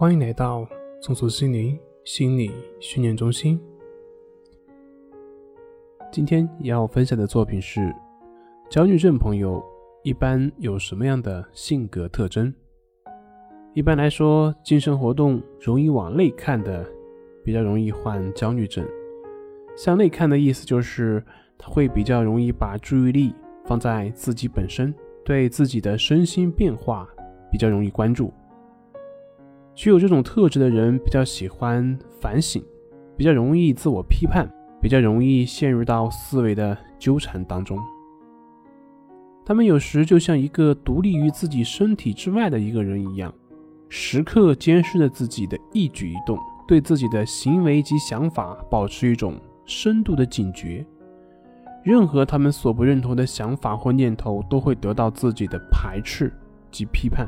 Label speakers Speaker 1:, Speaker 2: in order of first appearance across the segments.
Speaker 1: 欢迎来到松鼠心灵心理训练中心。今天要分享的作品是：焦虑症朋友一般有什么样的性格特征？一般来说，精神活动容易往内看的，比较容易患焦虑症。向内看的意思就是，他会比较容易把注意力放在自己本身，对自己的身心变化比较容易关注。具有这种特质的人比较喜欢反省，比较容易自我批判，比较容易陷入到思维的纠缠当中。他们有时就像一个独立于自己身体之外的一个人一样，时刻监视着自己的一举一动，对自己的行为及想法保持一种深度的警觉。任何他们所不认同的想法或念头，都会得到自己的排斥及批判。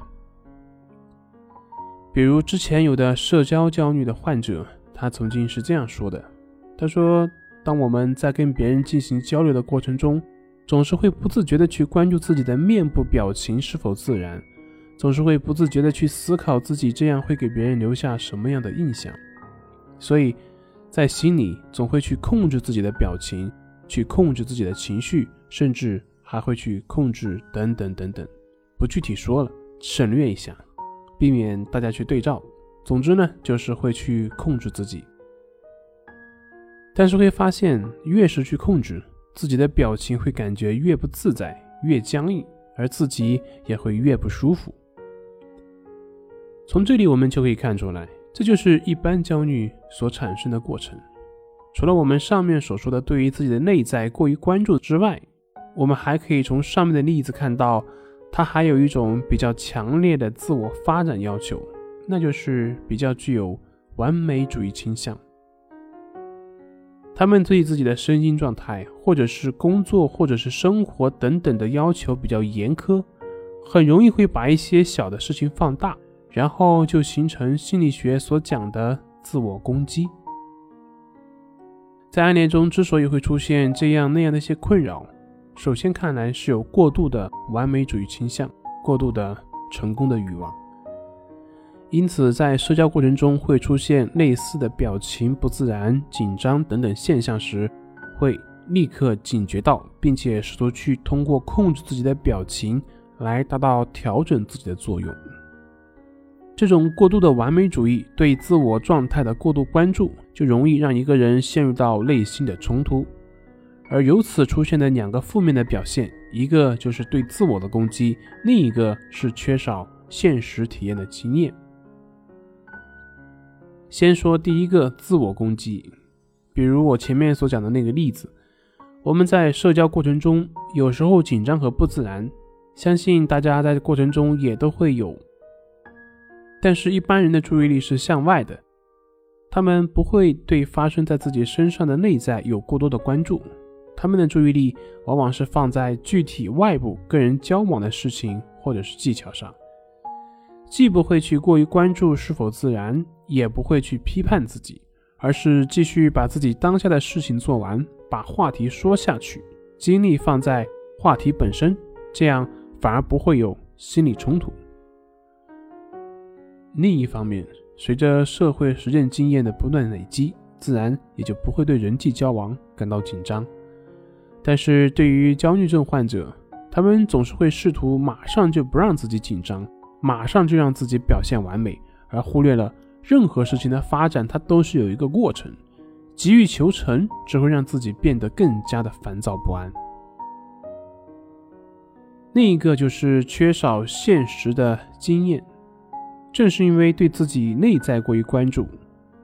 Speaker 1: 比如之前有的社交焦虑的患者，他曾经是这样说的：“他说，当我们在跟别人进行交流的过程中，总是会不自觉地去关注自己的面部表情是否自然，总是会不自觉地去思考自己这样会给别人留下什么样的印象，所以，在心里总会去控制自己的表情，去控制自己的情绪，甚至还会去控制等等等等，不具体说了，省略一下。”避免大家去对照，总之呢，就是会去控制自己。但是会发现，越是去控制自己的表情，会感觉越不自在，越僵硬，而自己也会越不舒服。从这里我们就可以看出来，这就是一般焦虑所产生的过程。除了我们上面所说的对于自己的内在过于关注之外，我们还可以从上面的例子看到。他还有一种比较强烈的自我发展要求，那就是比较具有完美主义倾向。他们对自己的身心状态，或者是工作，或者是生活等等的要求比较严苛，很容易会把一些小的事情放大，然后就形成心理学所讲的自我攻击。在暗恋中，之所以会出现这样那样的一些困扰。首先看来是有过度的完美主义倾向，过度的成功的欲望，因此在社交过程中会出现类似的表情不自然、紧张等等现象时，会立刻警觉到，并且试图去通过控制自己的表情来达到调整自己的作用。这种过度的完美主义对自我状态的过度关注，就容易让一个人陷入到内心的冲突。而由此出现的两个负面的表现，一个就是对自我的攻击，另一个是缺少现实体验的经验。先说第一个自我攻击，比如我前面所讲的那个例子，我们在社交过程中有时候紧张和不自然，相信大家在过程中也都会有。但是，一般人的注意力是向外的，他们不会对发生在自己身上的内在有过多的关注。他们的注意力往往是放在具体外部跟人交往的事情或者是技巧上，既不会去过于关注是否自然，也不会去批判自己，而是继续把自己当下的事情做完，把话题说下去，精力放在话题本身，这样反而不会有心理冲突。另一方面，随着社会实践经验的不断累积，自然也就不会对人际交往感到紧张。但是对于焦虑症患者，他们总是会试图马上就不让自己紧张，马上就让自己表现完美，而忽略了任何事情的发展，它都是有一个过程。急于求成只会让自己变得更加的烦躁不安。另一个就是缺少现实的经验，正是因为对自己内在过于关注，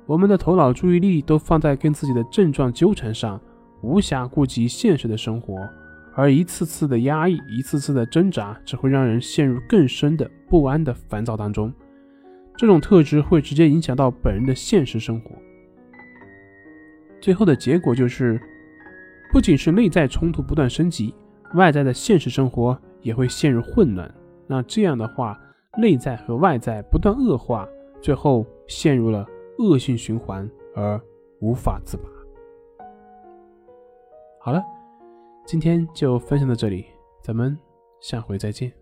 Speaker 1: 我们的头脑注意力都放在跟自己的症状纠缠上。无暇顾及现实的生活，而一次次的压抑，一次次的挣扎，只会让人陷入更深的不安的烦躁当中。这种特质会直接影响到本人的现实生活，最后的结果就是，不仅是内在冲突不断升级，外在的现实生活也会陷入混乱。那这样的话，内在和外在不断恶化，最后陷入了恶性循环而无法自拔。好了，今天就分享到这里，咱们下回再见。